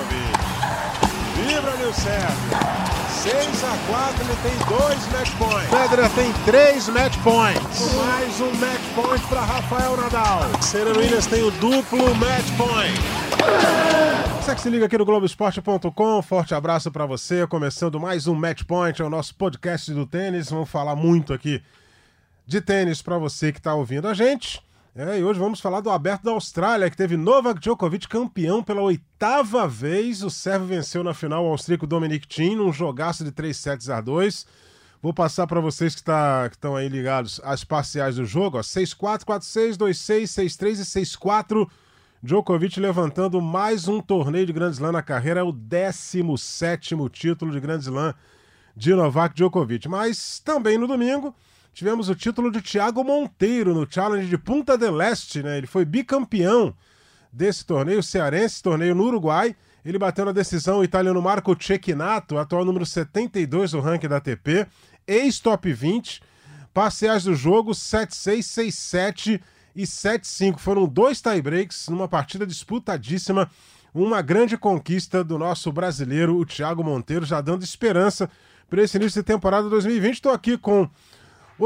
Djokovic. Vibra, Nil Sérgio. 6 a 4 ele tem dois match points. Federer tem três match points. Mais um match point para Rafael Nadal. Serena Williams tem o duplo match point. Você que se liga aqui no Globoesporte.com, forte abraço para você. Começando mais um Match Point, é o nosso podcast do tênis. Vamos falar muito aqui de tênis para você que está ouvindo a gente. É, e hoje vamos falar do Aberto da Austrália, que teve Novak Djokovic campeão pela oitava vez. O servo venceu na final o austríaco Dominic Thiem num jogaço de 3 sets a 2. Vou passar para vocês que tá, estão aí ligados as parciais do jogo. 6-4, 4-6, 2-6, 6-3 e 6-4. Djokovic levantando mais um torneio de Grand Slam na carreira. É o 17 título de Grand Slam de Novak Djokovic. Mas também no domingo tivemos o título de Thiago Monteiro no Challenge de Punta del Este, né? Ele foi bicampeão desse torneio cearense, torneio no Uruguai. Ele bateu na decisão o italiano Marco Cecchinato, atual número 72 do ranking da ATP, ex-top 20. Parciais do jogo 7-6, 6-7 e 7-5. Foram dois tie-breaks numa partida disputadíssima. Uma grande conquista do nosso brasileiro, o Thiago Monteiro, já dando esperança para esse início de temporada 2020. Estou aqui com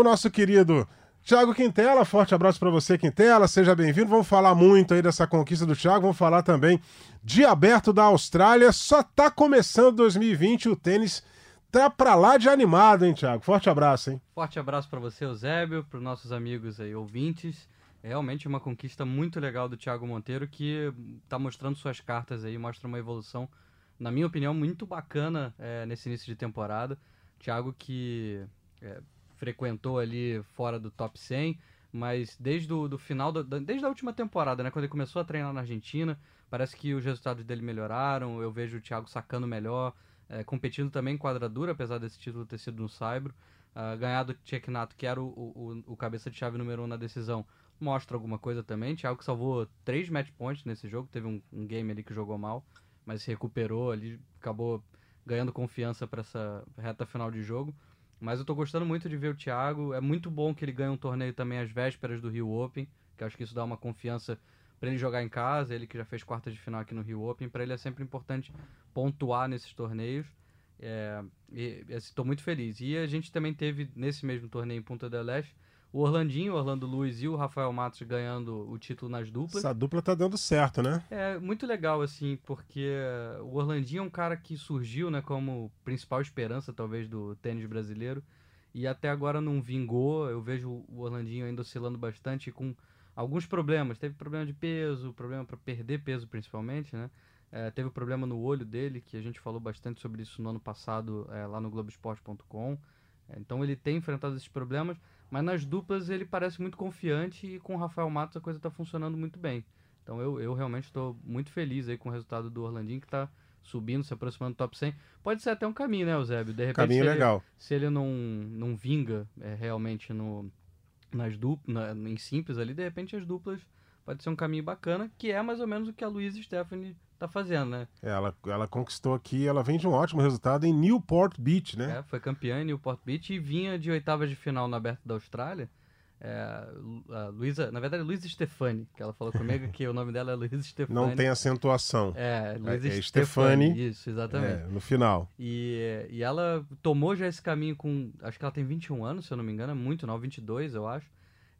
o nosso querido Thiago Quintela. Forte abraço para você, Quintela. Seja bem-vindo. Vamos falar muito aí dessa conquista do Thiago. Vamos falar também de aberto da Austrália. Só tá começando 2020 o tênis tá para lá de animado, hein, Thiago? Forte abraço, hein? Forte abraço para você, Eusébio, para os nossos amigos aí ouvintes. É realmente uma conquista muito legal do Thiago Monteiro que está mostrando suas cartas aí, mostra uma evolução, na minha opinião, muito bacana é, nesse início de temporada. Thiago que é, frequentou ali fora do top 100, mas desde o do final, do, desde a última temporada, né, quando ele começou a treinar na Argentina, parece que os resultados dele melhoraram, eu vejo o Thiago sacando melhor, é, competindo também em quadradura, apesar desse título ter sido no Saibro, uh, ganhado o Tcheknato, que era o, o, o, cabeça de chave número 1 um na decisão, mostra alguma coisa também, Thiago que salvou três match points nesse jogo, teve um, um game ali que jogou mal, mas se recuperou ali, acabou ganhando confiança para essa reta final de jogo. Mas eu tô gostando muito de ver o Thiago. É muito bom que ele ganhe um torneio também às vésperas do Rio Open, que acho que isso dá uma confiança para ele jogar em casa. Ele que já fez quarta de final aqui no Rio Open, para ele é sempre importante pontuar nesses torneios. É, estou muito feliz. E a gente também teve nesse mesmo torneio em Punta del Este o Orlandinho, o Orlando Luiz e o Rafael Matos ganhando o título nas duplas. Essa dupla tá dando certo, né? É muito legal, assim, porque o Orlandinho é um cara que surgiu, né, como principal esperança, talvez, do tênis brasileiro. E até agora não vingou. Eu vejo o Orlandinho ainda oscilando bastante com alguns problemas. Teve problema de peso, problema para perder peso, principalmente, né? É, teve problema no olho dele, que a gente falou bastante sobre isso no ano passado é, lá no Globoesporte.com. É, então ele tem enfrentado esses problemas mas nas duplas ele parece muito confiante e com o Rafael Matos a coisa está funcionando muito bem. Então eu, eu realmente estou muito feliz aí com o resultado do Orlandinho, que está subindo, se aproximando do top 100. Pode ser até um caminho, né, Eusébio? De repente, caminho se legal. Ele, se ele não, não vinga é, realmente no, nas duplas, na, em simples ali, de repente as duplas pode ser um caminho bacana, que é mais ou menos o que a Luísa Stephanie tá fazendo, né? É, ela, ela conquistou aqui, ela vem de um ótimo resultado em Newport Beach, né? É, foi campeã em Newport Beach e vinha de oitavas de final no Aberto da Austrália. É, Luísa, na verdade, Luísa Stefani, que ela falou comigo que o nome dela é Luísa Stefani. Não tem acentuação. É, Luísa é, é Stefani. Isso, exatamente. É, no final. E, e ela tomou já esse caminho com, acho que ela tem 21 anos, se eu não me engano, é muito não, 22 eu acho.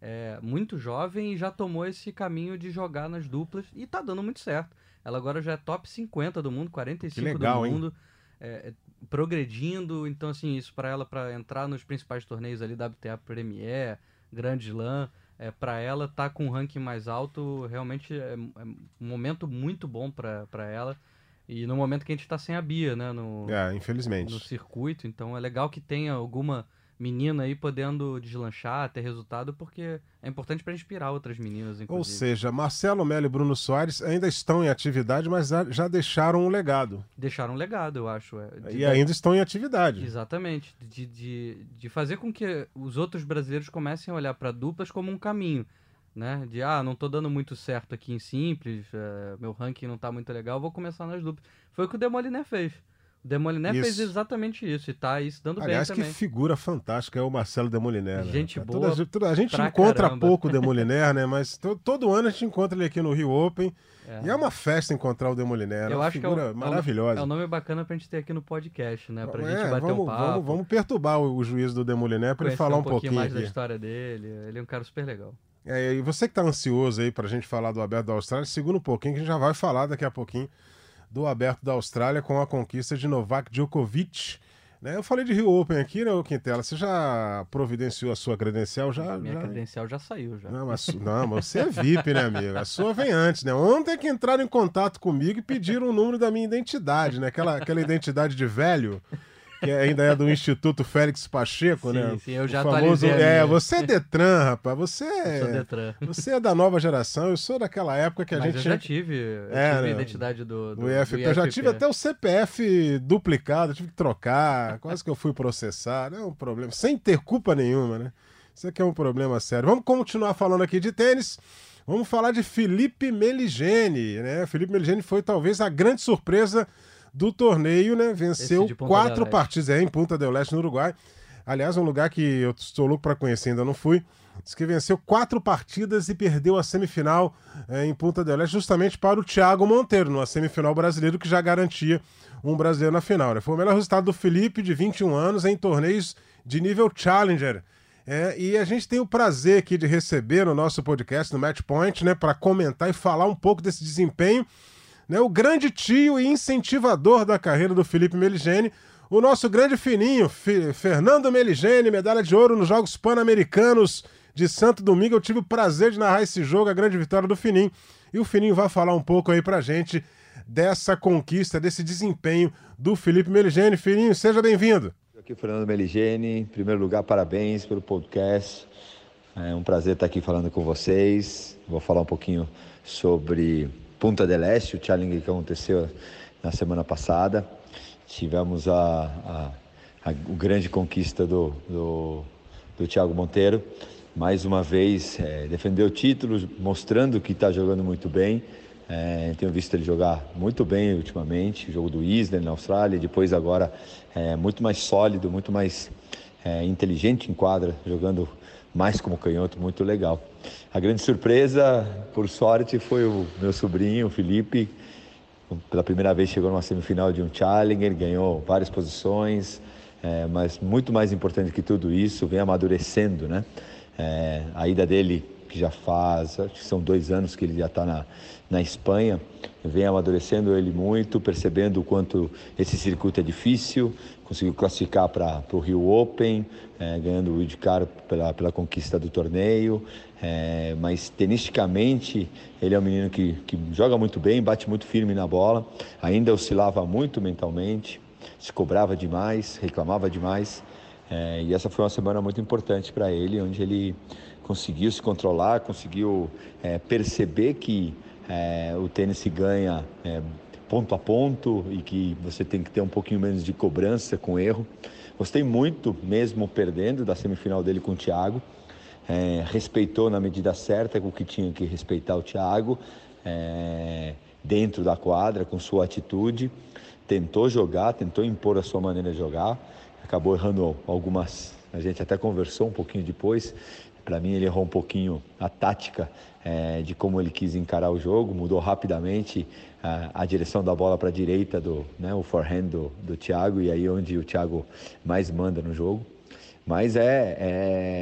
É, muito jovem e já tomou esse caminho de jogar nas duplas e tá dando muito certo. Ela agora já é top 50 do mundo, 45 legal, do mundo. É, é, progredindo, então assim, isso para ela para entrar nos principais torneios ali WTA Premier, Grand Slam, é, para ela tá com um ranking mais alto, realmente é, é um momento muito bom para ela. E no momento que a gente está sem a Bia, né, no é, infelizmente. no circuito, então é legal que tenha alguma menina aí podendo deslanchar, ter resultado, porque é importante para inspirar outras meninas, inclusive. Ou seja, Marcelo Melo e Bruno Soares ainda estão em atividade, mas já deixaram um legado. Deixaram um legado, eu acho. É, e ainda estão em atividade. Exatamente. De, de, de fazer com que os outros brasileiros comecem a olhar para duplas como um caminho. Né? De, ah, não estou dando muito certo aqui em simples, é, meu ranking não está muito legal, vou começar nas duplas. Foi o que o Demoliner fez. Demoliné fez exatamente isso e tá isso dando Aliás, bem também. que figura fantástica é o Marcelo Demoliner. Né? Gente né? boa. Toda, toda, a gente encontra caramba. pouco o Demoliner, né? Mas to, todo ano a gente encontra ele aqui no Rio Open. É. E é uma festa encontrar o Demoliner. Eu é acho figura que é o, maravilhosa. É um nome bacana pra gente ter aqui no podcast, né? Pra é, gente bater vamos, um papo. Vamos, vamos perturbar o, o juiz do Demoliner pra ele falar um, um pouquinho mais aqui. da história dele. Ele é um cara super legal. É, e você que tá ansioso aí pra gente falar do Aberto da Austrália, segura um pouquinho que a gente já vai falar daqui a pouquinho do Aberto da Austrália com a conquista de Novak Djokovic. Né? Eu falei de Rio Open aqui, né, Quintela? Você já providenciou a sua credencial? Já, Minha já... credencial já saiu, já. Não, mas, não, mas você é VIP, né, amigo? A sua vem antes, né? Ontem que entraram em contato comigo e pediram o número da minha identidade, né? Aquela, aquela identidade de velho que ainda é do Instituto Félix Pacheco, sim, né? Sim, eu já o famoso, É, você é Detran, rapaz. Você é, eu sou Detran. Você é da nova geração, eu sou daquela época que a Mas gente. eu já tive, eu é, tive a né? identidade do, do, do, IFP. Eu já tive até o CPF duplicado, tive que trocar, quase que eu fui processar. É um problema, sem ter culpa nenhuma, né? Isso aqui é um problema sério. Vamos continuar falando aqui de tênis. Vamos falar de Felipe Meligeni, né? Felipe Meligeni foi talvez a grande surpresa do torneio, né? Venceu quatro partidas é, em Punta del Leste, no Uruguai. Aliás, um lugar que eu estou louco para conhecer, ainda não fui. Diz que venceu quatro partidas e perdeu a semifinal é, em Punta del Leste, justamente para o Thiago Monteiro, numa semifinal brasileiro que já garantia um brasileiro na final. Né? Foi o melhor resultado do Felipe, de 21 anos, em torneios de nível Challenger. É, e a gente tem o prazer aqui de receber no nosso podcast, no Match Point, né, para comentar e falar um pouco desse desempenho né, o grande tio e incentivador da carreira do Felipe Meligeni, o nosso grande fininho, F Fernando Meligeni, medalha de ouro nos Jogos Pan-Americanos de Santo Domingo. Eu tive o prazer de narrar esse jogo, a grande vitória do Fininho. E o Fininho vai falar um pouco aí pra gente dessa conquista, desse desempenho do Felipe Meligeni. Fininho, seja bem-vindo. Aqui Fernando Meligeni, em primeiro lugar, parabéns pelo podcast. É um prazer estar aqui falando com vocês. Vou falar um pouquinho sobre Punta del Este, o challenge que aconteceu na semana passada. Tivemos a, a, a, a grande conquista do, do, do Thiago Monteiro. Mais uma vez, é, defendeu o título, mostrando que está jogando muito bem. É, tenho visto ele jogar muito bem ultimamente, jogo do Isla na Austrália, depois agora é, muito mais sólido, muito mais é, inteligente em quadra, jogando mais como canhoto, muito legal. A grande surpresa, por sorte, foi o meu sobrinho, o Felipe. Pela primeira vez chegou numa semifinal de um Challenger, ganhou várias posições, é, mas muito mais importante que tudo isso, vem amadurecendo, né? É, a ida dele, que já faz, acho que são dois anos que ele já está na, na Espanha, vem amadurecendo ele muito, percebendo o quanto esse circuito é difícil, conseguiu classificar para o Rio Open, é, ganhando o wildcard pela, pela conquista do torneio, é, mas tenisticamente ele é um menino que, que joga muito bem, bate muito firme na bola, ainda oscilava muito mentalmente, se cobrava demais, reclamava demais, é, e essa foi uma semana muito importante para ele, onde ele conseguiu se controlar, conseguiu é, perceber que é, o tênis se ganha é, ponto a ponto e que você tem que ter um pouquinho menos de cobrança com erro. Gostei muito, mesmo perdendo, da semifinal dele com o Thiago. É, respeitou na medida certa o que tinha que respeitar o Thiago, é, dentro da quadra, com sua atitude. Tentou jogar, tentou impor a sua maneira de jogar. Acabou errando algumas. A gente até conversou um pouquinho depois. Para mim, ele errou um pouquinho a tática é, de como ele quis encarar o jogo, mudou rapidamente a, a direção da bola para a direita, do, né, o forehand do, do Thiago, e aí onde o Thiago mais manda no jogo. Mas é,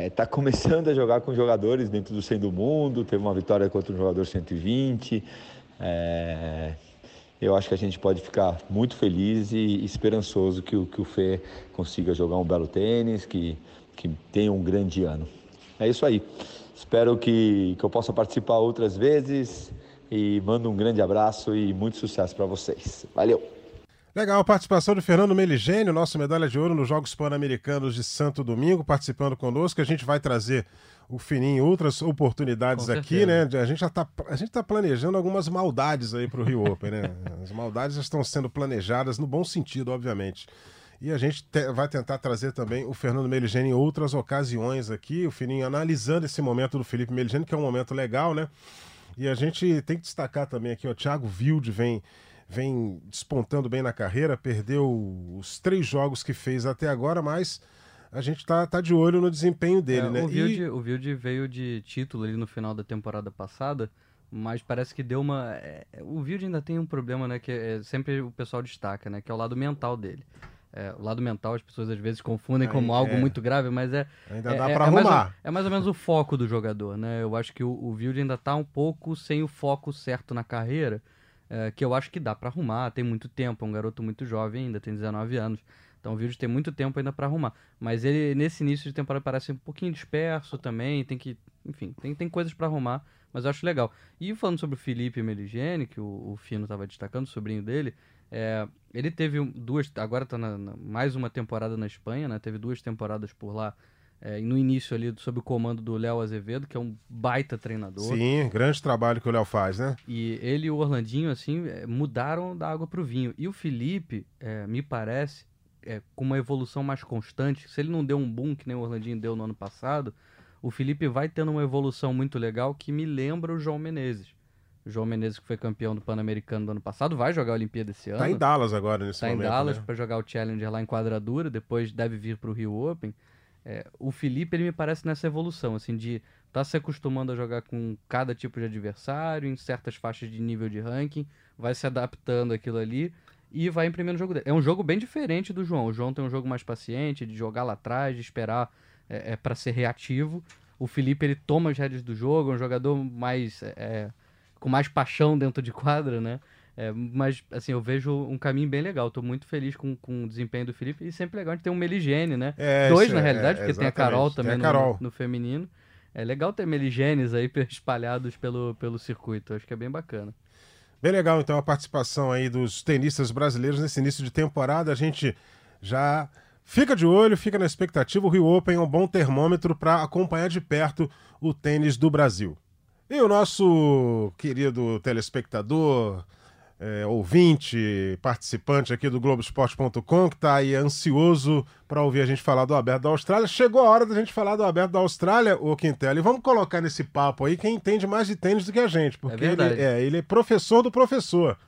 é tá começando a jogar com jogadores dentro do 100 do mundo, teve uma vitória contra um jogador 120. É, eu acho que a gente pode ficar muito feliz e esperançoso que o, que o Fê consiga jogar um belo tênis, que, que tenha um grande ano. É isso aí. Espero que, que eu possa participar outras vezes e mando um grande abraço e muito sucesso para vocês. Valeu! Legal, a participação do Fernando Meligênio, nosso medalha de ouro nos Jogos Pan-Americanos de Santo Domingo, participando conosco. A gente vai trazer o Fininho outras oportunidades aqui, né? A gente já está a gente tá planejando algumas maldades aí para o Rio Open, né? As maldades estão sendo planejadas no bom sentido, obviamente. E a gente te, vai tentar trazer também o Fernando Meligeni em outras ocasiões aqui, o Fininho analisando esse momento do Felipe Meligeni, que é um momento legal, né? E a gente tem que destacar também aqui, o Thiago Wilde vem vem despontando bem na carreira, perdeu os três jogos que fez até agora, mas a gente tá, tá de olho no desempenho dele, é, né? O Wilde, e... o Wilde veio de título ali no final da temporada passada, mas parece que deu uma. É, o Wilde ainda tem um problema, né? Que é, sempre o pessoal destaca, né? Que é o lado mental dele. É, o lado mental as pessoas às vezes confundem Aí, como algo é. muito grave, mas é. Ainda é, dá é, pra é arrumar. Mais, é mais ou menos o foco do jogador, né? Eu acho que o, o Wilde ainda tá um pouco sem o foco certo na carreira, é, que eu acho que dá para arrumar. Tem muito tempo, é um garoto muito jovem ainda, tem 19 anos. Então o Wilde tem muito tempo ainda para arrumar. Mas ele, nesse início de temporada, parece um pouquinho disperso também. Tem que. Enfim, tem, tem coisas para arrumar, mas eu acho legal. E falando sobre o Felipe Meligeni, que o, o Fino estava destacando, o sobrinho dele. É, ele teve duas. Agora está mais uma temporada na Espanha, né? Teve duas temporadas por lá. É, no início ali, sob o comando do Léo Azevedo, que é um baita treinador. Sim, grande trabalho que o Léo faz, né? E ele e o Orlandinho, assim, é, mudaram da água para o vinho. E o Felipe, é, me parece, é, com uma evolução mais constante. Se ele não deu um boom que nem o Orlandinho deu no ano passado, o Felipe vai tendo uma evolução muito legal que me lembra o João Menezes. João Menezes, que foi campeão do Pan-Americano do ano passado, vai jogar a Olimpíada esse ano. Tá em Dallas agora, nesse tá momento. Tá em Dallas né? para jogar o Challenger lá em quadradura, depois deve vir para o Rio Open. É, o Felipe, ele me parece nessa evolução, assim, de tá se acostumando a jogar com cada tipo de adversário, em certas faixas de nível de ranking, vai se adaptando aquilo ali e vai imprimir o jogo dele. É um jogo bem diferente do João. O João tem um jogo mais paciente, de jogar lá atrás, de esperar é, é para ser reativo. O Felipe, ele toma as rédeas do jogo, é um jogador mais... É, com mais paixão dentro de quadra, né? É, mas, assim, eu vejo um caminho bem legal. Estou muito feliz com, com o desempenho do Felipe. E sempre legal a gente ter um Meligene, né? É, Dois, na é, realidade, porque tem a Carol também a Carol. No, no, feminino. É legal ter Meligenes aí espalhados pelo, pelo circuito. Acho que é bem bacana. Bem legal, então, a participação aí dos tenistas brasileiros nesse início de temporada. A gente já fica de olho, fica na expectativa. O Rio Open é um bom termômetro para acompanhar de perto o tênis do Brasil. E o nosso querido telespectador, é, ouvinte, participante aqui do Globoesporte.com, que está aí ansioso para ouvir a gente falar do Aberto da Austrália. Chegou a hora da gente falar do Aberto da Austrália, o Quintela. E vamos colocar nesse papo aí quem entende mais de tênis do que a gente, porque é ele, é, ele é professor do professor.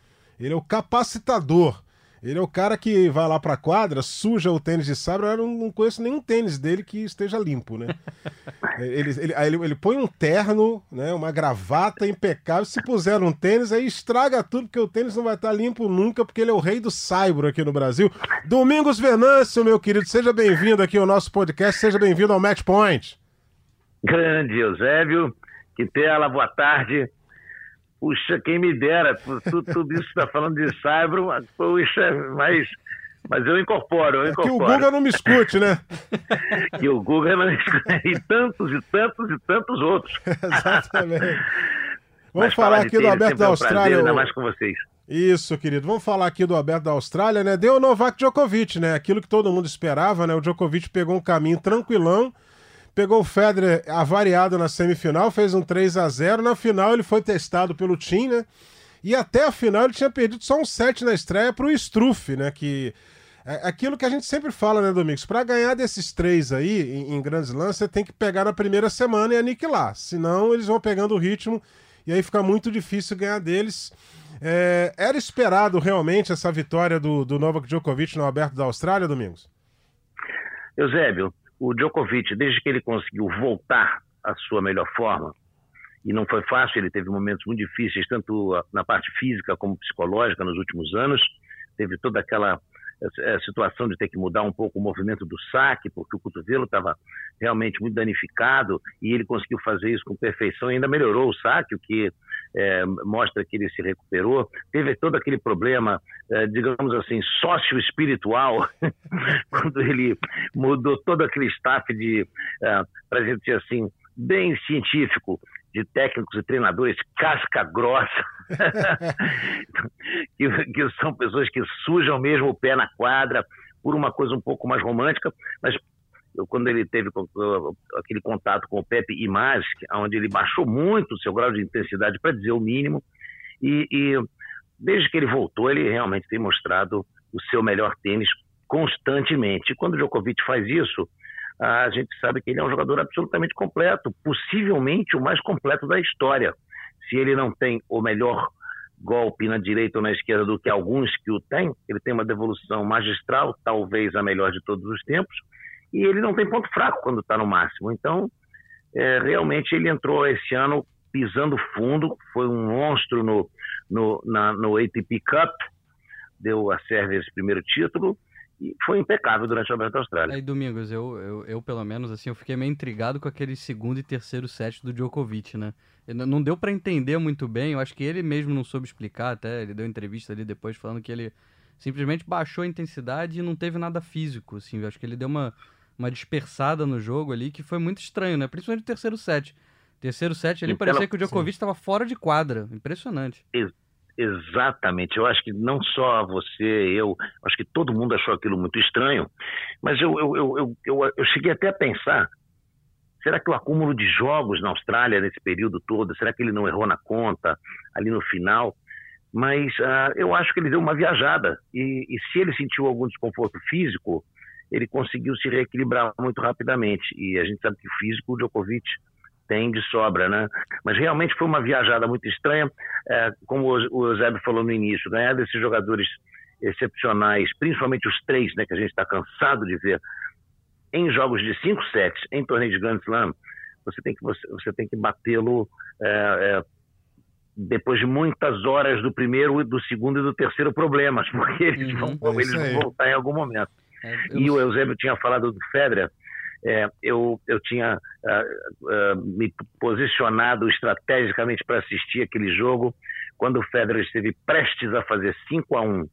Ele é o capacitador. Ele é o cara que vai lá pra quadra, suja o tênis de sabre. Eu não, conheço nenhum tênis dele que esteja limpo, né? ele, ele, ele, ele, põe um terno, né, uma gravata impecável. Se puser um tênis, aí estraga tudo, porque o tênis não vai estar limpo nunca, porque ele é o rei do saibro aqui no Brasil. Domingos Venâncio, meu querido, seja bem-vindo aqui ao nosso podcast, seja bem-vindo ao Match Point. Grande Eusébio, Quintela, boa tarde. Puxa, quem me dera, tudo, tudo isso está falando de cyber, puxa, mas, mas eu incorporo, eu incorporo. É que o Google não me escute, né? que o Google não escute, e tantos, e tantos, e tantos outros. Exatamente. Vamos mas falar aqui do Aberto da Austrália. Um prazer, ainda mais com vocês. Isso, querido. Vamos falar aqui do Aberto da Austrália, né? Deu o Novak Djokovic, né? Aquilo que todo mundo esperava, né? O Djokovic pegou um caminho tranquilão Pegou o Federer avariado na semifinal, fez um 3 a 0 Na final ele foi testado pelo Tim, né? E até a final ele tinha perdido só um 7 na estreia para o Struff, né? Que é aquilo que a gente sempre fala, né, Domingos? Para ganhar desses três aí em, em grandes lances, você tem que pegar na primeira semana e aniquilar. Senão eles vão pegando o ritmo e aí fica muito difícil ganhar deles. É, era esperado realmente essa vitória do, do Novak Djokovic no Aberto da Austrália, Domingos? Eusébio, o Djokovic, desde que ele conseguiu voltar à sua melhor forma, e não foi fácil, ele teve momentos muito difíceis, tanto na parte física como psicológica nos últimos anos, teve toda aquela situação de ter que mudar um pouco o movimento do saque, porque o cotovelo estava realmente muito danificado e ele conseguiu fazer isso com perfeição e ainda melhorou o saque, o que é, mostra que ele se recuperou. Teve todo aquele problema, é, digamos assim, sócio-espiritual, quando ele mudou todo aquele staff de, é, para a gente dizer assim, bem científico, de técnicos e treinadores casca grossa, que, que, são pessoas que sujam mesmo o pé na quadra por uma coisa um pouco mais romântica, mas quando ele teve aquele contato com o Pepe Image, onde ele baixou muito o seu grau de intensidade, para dizer o mínimo, e, e desde que ele voltou, ele realmente tem mostrado o seu melhor tênis constantemente. E quando o Djokovic faz isso, a gente sabe que ele é um jogador absolutamente completo, possivelmente o mais completo da história. Se ele não tem o melhor golpe na direita ou na esquerda do que alguns que o têm. Ele tem uma devolução magistral, talvez a melhor de todos os tempos, e ele não tem ponto fraco quando está no máximo. Então, é, realmente ele entrou esse ano pisando fundo, foi um monstro no, no, na, no ATP Cup, deu a Sérvia esse primeiro título, e foi impecável durante o Aberto Austrália. Aí, Domingos, eu, eu, eu, pelo menos, assim, eu fiquei meio intrigado com aquele segundo e terceiro set do Djokovic, né? Não deu para entender muito bem, eu acho que ele mesmo não soube explicar, até ele deu entrevista ali depois falando que ele simplesmente baixou a intensidade e não teve nada físico, assim, eu acho que ele deu uma, uma dispersada no jogo ali que foi muito estranho, né? Principalmente no terceiro set. Terceiro set ele parecia que o Djokovic estava fora de quadra, impressionante. Exatamente. Eu acho que não só você, eu, acho que todo mundo achou aquilo muito estranho, mas eu, eu, eu, eu, eu cheguei até a pensar Será que o acúmulo de jogos na Austrália nesse período todo, será que ele não errou na conta ali no final? Mas uh, eu acho que ele deu uma viajada. E, e, se ele sentiu algum desconforto físico, ele conseguiu se reequilibrar muito rapidamente. E a gente sabe que o físico o Djokovic tem de sobra, né? Mas realmente foi uma viajada muito estranha. É, como o Eusébio falou no início, ganhar desses jogadores excepcionais, principalmente os três, né, que a gente está cansado de ver em jogos de cinco sets, em torneio de Grand Slam, você tem que, você, você tem que batê-lo é, é, depois de muitas horas do primeiro, do segundo e do terceiro problemas, porque eles, uhum, vão, é eles vão voltar em algum momento. É, e o Eusébio tinha falado do Federer, é, eu, eu tinha uh, uh, me posicionado estrategicamente para assistir aquele jogo quando o Federer esteve prestes a fazer 5 a 1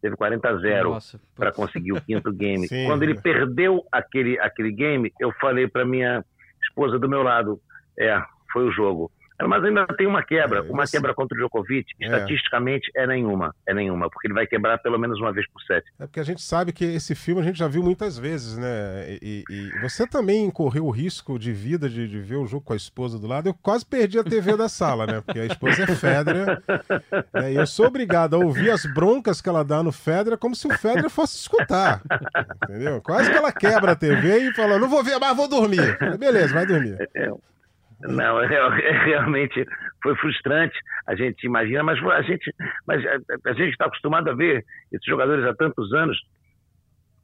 teve 40 a 0 para conseguir o quinto game. Sim. Quando ele perdeu aquele, aquele game, eu falei para minha esposa do meu lado, é, foi o jogo. Mas ainda tem uma quebra. É, uma quebra contra o Djokovic, é. estatisticamente, é nenhuma. É nenhuma, porque ele vai quebrar pelo menos uma vez por set. É porque a gente sabe que esse filme a gente já viu muitas vezes, né? E, e você também correu o risco de vida de, de, ver o jogo com a esposa do lado. Eu quase perdi a TV da sala, né? Porque a esposa é Federer. Né? E eu sou obrigado a ouvir as broncas que ela dá no Federer como se o Federer fosse escutar. Entendeu? Quase que ela quebra a TV e fala: não vou ver, mas vou dormir. Beleza, vai dormir. É, não, é, é, realmente foi frustrante. A gente imagina, mas a gente, mas a, a gente está acostumado a ver esses jogadores há tantos anos.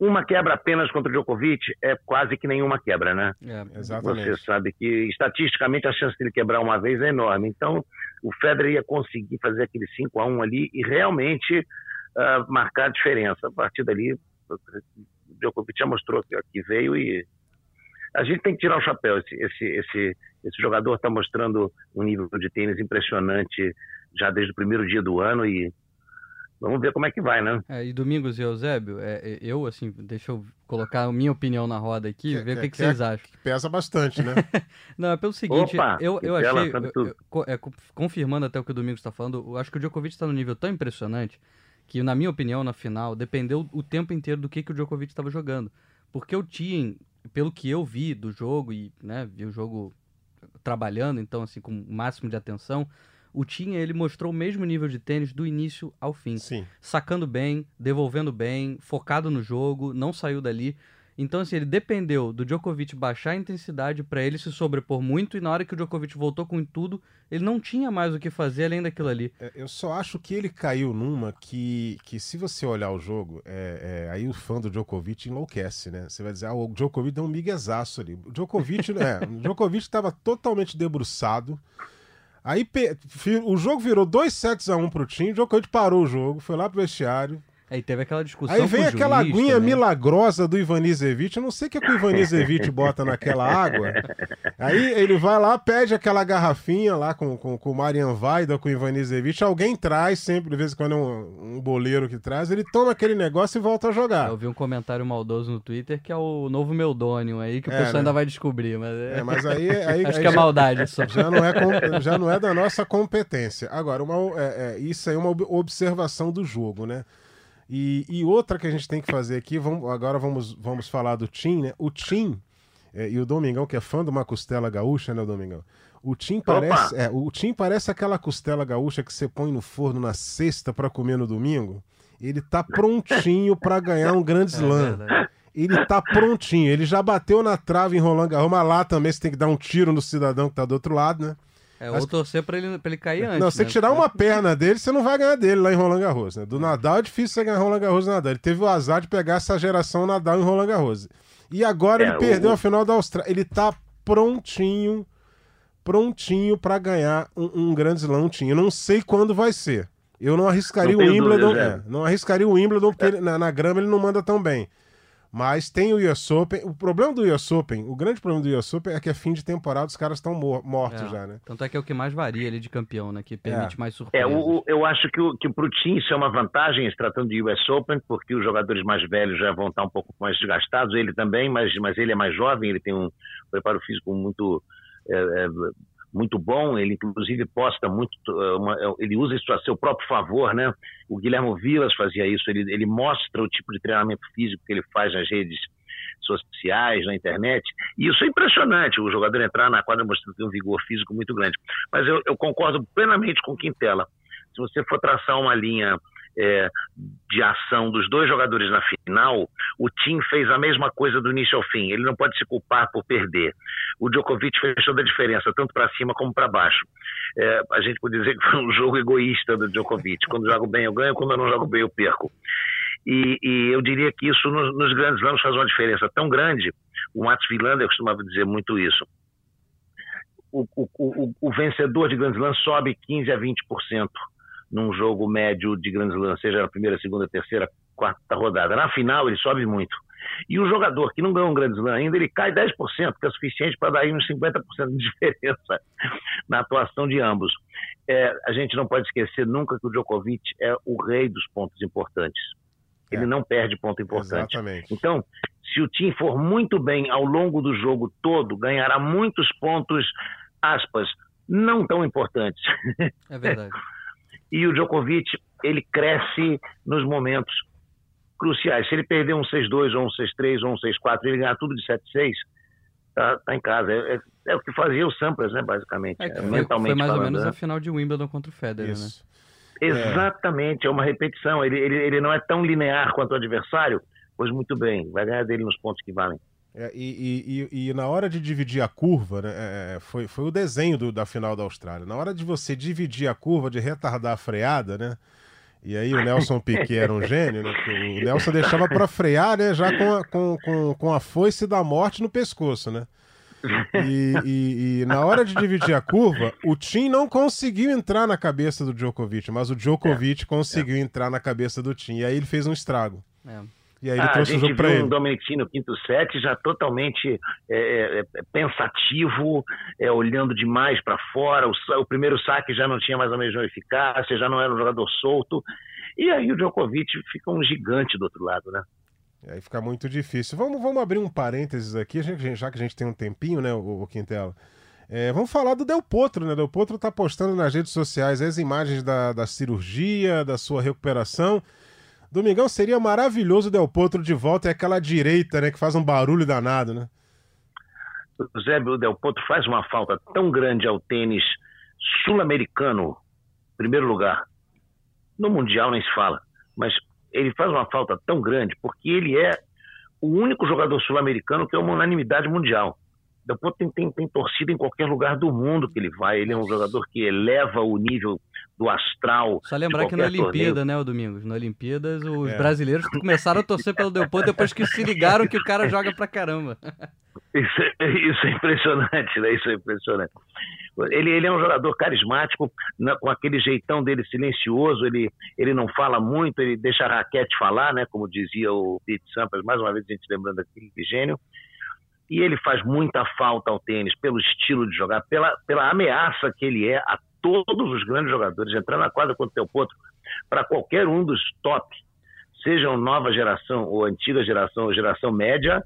Uma quebra apenas contra o Djokovic é quase que nenhuma quebra, né? É, exatamente. Você sabe que estatisticamente a chance de ele quebrar uma vez é enorme. Então, o Federer ia conseguir fazer aquele 5 a 1 ali e realmente uh, marcar a diferença. A partir dali, o Djokovic já mostrou que, que veio e a gente tem que tirar o chapéu. Esse, esse, esse, esse jogador está mostrando um nível de tênis impressionante já desde o primeiro dia do ano e vamos ver como é que vai, né? É, e Domingos e Eusébio, é, é, eu, assim, deixa eu colocar a minha opinião na roda aqui, que, ver o que, que, vocês acham. Que pesa bastante, né? Não, é pelo seguinte, Opa, eu, eu achei, eu, eu, é, confirmando até o que o Domingos está falando, eu acho que o Djokovic está num nível tão impressionante que, na minha opinião, na final, dependeu o tempo inteiro do que, que o Djokovic estava jogando. Porque o Tien pelo que eu vi do jogo e né, vi o jogo trabalhando, então assim com o máximo de atenção, o Tinha ele mostrou o mesmo nível de tênis do início ao fim, Sim. sacando bem, devolvendo bem, focado no jogo, não saiu dali. Então, assim, ele dependeu do Djokovic baixar a intensidade para ele se sobrepor muito, e na hora que o Djokovic voltou com tudo, ele não tinha mais o que fazer além daquilo ali. É, eu só acho que ele caiu numa que, que se você olhar o jogo, é, é, aí o fã do Djokovic enlouquece, né? Você vai dizer, ah, o Djokovic deu um miguezaço ali. O Djokovic, é, o Djokovic estava totalmente debruçado. Aí o jogo virou 2 sets a 1 um pro time, o Djokovic parou o jogo, foi lá pro vestiário, Aí teve aquela discussão. Aí vem aquela aguinha também. milagrosa do Ivan Ivanizevich. Eu não sei o que, é que o Ivan Ivanizevich bota naquela água. Aí ele vai lá, pede aquela garrafinha lá com, com, com o Marian Vaida, com o Ivan Ivanizevich. Alguém traz, sempre, de vez em quando é um, um boleiro que traz. Ele toma aquele negócio e volta a jogar. Eu vi um comentário maldoso no Twitter que é o novo Meldonium aí, que o é, pessoal né? ainda vai descobrir. Mas, é... é mas aí. aí Acho aí que é maldade só. Já não é, já não é da nossa competência. Agora, uma, é, é, isso aí é uma observação do jogo, né? E, e, outra que a gente tem que fazer aqui, vamos, agora vamos, vamos falar do Tim, né? O Tim é, e o Domingão, que é fã de uma costela gaúcha, né, o Domingão? O Tim parece, é, o Tim parece aquela costela gaúcha que você põe no forno na sexta para comer no domingo. Ele tá prontinho para ganhar um grande slam. É ele tá prontinho. Ele já bateu na trave em Roland Garros, mas lá também você tem que dar um tiro no cidadão que tá do outro lado, né? É, ou torcer pra ele, pra ele cair antes. Não, você né? tirar uma perna dele, você não vai ganhar dele lá em Roland Garros, né? Do Nadal é difícil você ganhar Roland Garros Nadal. Ele teve o azar de pegar essa geração Nadal em Roland Garros. E agora É, ele perdeu o- a final da Austrália. Ele tá prontinho, prontinho pra ganhar um, um grande slam. Eu não sei quando vai ser. Eu não arriscaria Não o Wimbledon. dúvidas, é, é. não arriscaria o Wimbledon, porque ele- na, na grama ele não manda tão bem. Mas tem o US Open. O problema do US Open, o grande problema do US Open é que é fim de temporada, os caras estão mortos É. já, né? Tanto é que é o que mais varia ali de campeão, né? Que permite mais É, surpresas. o, o- eu acho que, o, que pro Tim isso é uma vantagem, se tratando de US Open, porque os jogadores mais velhos já vão estar um pouco mais desgastados, ele também, mas, mas ele é mais jovem, ele tem um preparo físico muito, é, é, muito bom, ele inclusive posta muito, é, uma- é, ele usa isso a seu próprio favor, né? O Guilherme Vilas fazia isso, ele, ele mostra o tipo de treinamento físico que ele faz nas redes sociais, na internet, e isso é impressionante, o jogador entrar na quadra mostrando um vigor físico muito grande. Mas eu, eu concordo plenamente com o Quintela. Se você for traçar uma linha é, de ação dos dois jogadores na final, o Tim fez a mesma coisa do início ao fim. Ele não pode se culpar por perder. O Djokovic fez toda a diferença, tanto para cima como para baixo. É, a gente pode dizer que foi um jogo egoísta do Djokovic. Quando jogo bem, eu ganho, quando eu não jogo bem, eu perco. E, e eu diria que isso nos, nos grandes slams faz uma diferença tão grande. O Mats Wilander costumava dizer muito isso. O, o, o, o vencedor de Grand Slam sobe 15 a 20% num jogo médio de Grand Slam, seja na primeira, segunda, terceira, quarta rodada. Na final, ele sobe muito. E o jogador que não ganhou um Grand Slam ainda, ele cai 10%, que é suficiente para dar aí uns 50% de diferença na atuação de ambos. É, a gente não pode esquecer nunca que o Djokovic é o rei dos pontos importantes. Ele É. não perde ponto importante. Exatamente. Então, se o time for muito bem ao longo do jogo todo, ganhará muitos pontos, aspas, não tão importantes. É verdade. E o Djokovic, ele cresce nos momentos cruciais. Se ele perder um 6-2, ou um 6-3, ou um 6-4, ele ganhar tudo de 7-6, tá, tá em casa. É, é- é o que fazia o Sampras, né, basicamente. É É, foi, mentalmente foi mais ou falando, menos né? a final de Wimbledon contra o Federer, né? Isso. Exatamente, é uma repetição. Ele, ele, ele não é tão linear quanto o adversário, pois muito bem, vai ganhar dele nos pontos que valem. É, e, e- e- na hora de dividir a curva, né, é, foi, foi o desenho do- da final da Austrália. Na hora de você dividir a curva, de retardar a freada, né? E aí o Nelson Piquet era um gênio, né? O Nelson deixava para frear, né? Já com a, com, com, com a foice da morte no pescoço, né? E, e- e na hora de dividir a curva, o Tim não conseguiu entrar na cabeça do Djokovic, mas o Djokovic conseguiu entrar na cabeça do Tim. E aí ele fez um estrago. É. E aí ele Ah, a trouxe o gente jogo para ele. um Dominic no quinto set já totalmente é, é, é, pensativo, é, olhando demais para fora. O, o primeiro saque já não tinha mais a mesma eficácia, já não era um jogador solto. E aí o Djokovic fica um gigante do outro lado, né? Aí fica muito difícil. Vamos, vamos abrir um parênteses aqui, já que já que a gente tem um tempinho, né, o, o Quintela. É, vamos falar do Del Potro, né? Del Potro tá postando nas redes sociais as imagens da, da cirurgia, da sua recuperação. Domingão, seria maravilhoso o Del Potro de volta e aquela direita, né, que faz um barulho danado, né? O Zé Del Potro faz uma falta tão grande ao tênis sul-americano, em primeiro lugar. No Mundial nem se fala, mas ele faz uma falta tão grande porque ele é o único jogador sul-americano que é uma unanimidade mundial. Del Potro tem, tem, tem torcida em qualquer lugar do mundo que ele vai. Ele é um jogador que eleva o nível do astral. Só lembrar que na Olimpíada, torneio. né, o Domingos? Na Olimpíadas, os É. brasileiros começaram a torcer pelo Del Potro depois que se ligaram que o cara joga pra caramba. Isso, é- isso é impressionante, né? Isso é impressionante. Ele, ele é um jogador carismático, na- com aquele jeitão dele silencioso, ele, ele não fala muito, ele deixa a raquete falar, né? Como dizia o Pete Sampras, mais uma vez a gente lembrando aquele gênio. E ele faz muita falta ao tênis pelo estilo de jogar, pela, pela ameaça que ele é a todos os grandes jogadores. Entrar na quadra contra o Del Potro, para qualquer um dos top, sejam nova geração ou antiga geração ou geração média,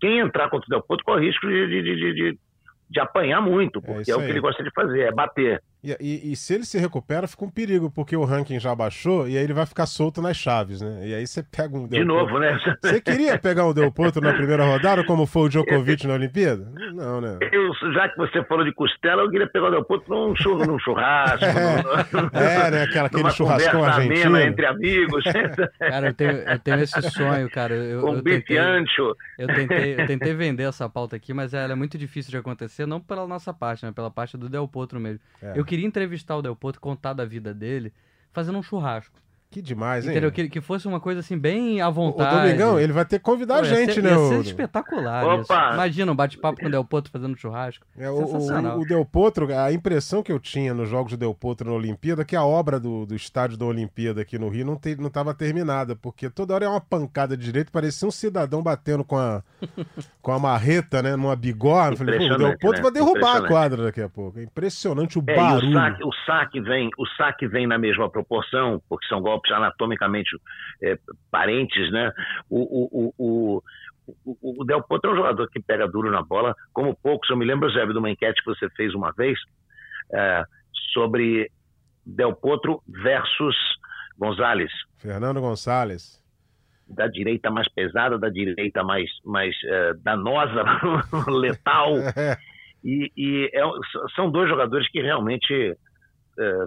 quem entrar contra o Del Potro corre risco de, de, de, de, apanhar muito, porque isso é, o que ele gosta de fazer, é bater. E, e, e, se ele se recupera, fica um perigo, porque o ranking já baixou e aí ele vai ficar solto nas chaves, né? E aí você pega um Del De novo, Potro. né? Você queria pegar um Del Potro na primeira rodada, como foi o Djokovic na Olimpíada? Não, né? Eu, já que você falou de costela, eu queria pegar o Del Potro num, churro, num churrasco. É, é, né? Aquela, aquele churrascão argentino. entre amigos. Cara, eu tenho, eu tenho esse sonho, cara. Eu, Com eu tentei, eu tentei, eu tentei vender essa pauta aqui, mas ela é muito difícil de acontecer, não pela nossa parte, né? Pela parte do Del Potro mesmo. É. Eu queria entrevistar o Del Potro, contar da vida dele, fazendo um churrasco. Que demais, hein? Entendeu? Que, que fosse uma coisa assim, bem à vontade. O Domingão, ele vai ter que convidar a gente, ser, né? Ia ser espetacular. Opa! Imagina um bate-papo com o Del Potro fazendo churrasco. É, o, o, o, Del Potro, a impressão que eu tinha nos jogos do Del Potro na Olimpíada é que a obra do, do estádio da Olimpíada aqui no Rio não estava não terminada, porque toda hora é uma pancada de direito, parecia um cidadão batendo com a, com a marreta, né? Numa bigorna. Falei, pô, o Del Potro né? vai derrubar a quadra daqui a pouco. É impressionante o é, barulho. O saque, o, saque vem, o saque vem na mesma proporção, porque são golpes anatomicamente é, parentes, né? O, o, o, o, o Del Potro é um jogador que pega duro na bola, como poucos. Eu me lembro, Zé, de uma enquete que você fez uma vez é, sobre Del Potro versus Gonzalez. Fernando Gonzalez. Da direita mais pesada, da direita mais, mais é, danosa, letal. E, e é, são dois jogadores que realmente é,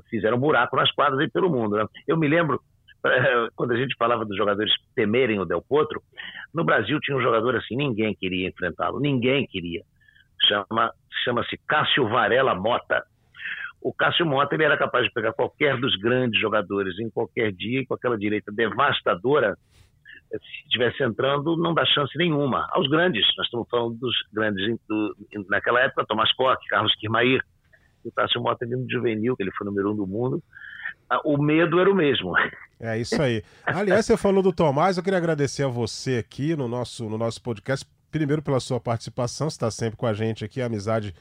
fizeram buraco nas quadras aí pelo mundo. Né? Eu me lembro quando a gente falava dos jogadores temerem o Del Potro, no Brasil tinha um jogador assim, ninguém queria enfrentá-lo, ninguém queria. Chama, chama-se Cássio Varela Mota. O Cássio Mota ele era capaz de pegar qualquer dos grandes jogadores em qualquer dia, com aquela direita devastadora, se estivesse entrando, não dá chance nenhuma. Aos grandes, nós estamos falando dos grandes do, naquela época, Tomás Koch, Carlos Kirmair, o Cássio Mota vindo juvenil, que ele foi número um do mundo, o medo era o mesmo. É isso aí. Aliás, você falou do Tomás, eu queria agradecer a você aqui no nosso, no nosso podcast, primeiro pela sua participação, você está sempre com a gente aqui, a amizade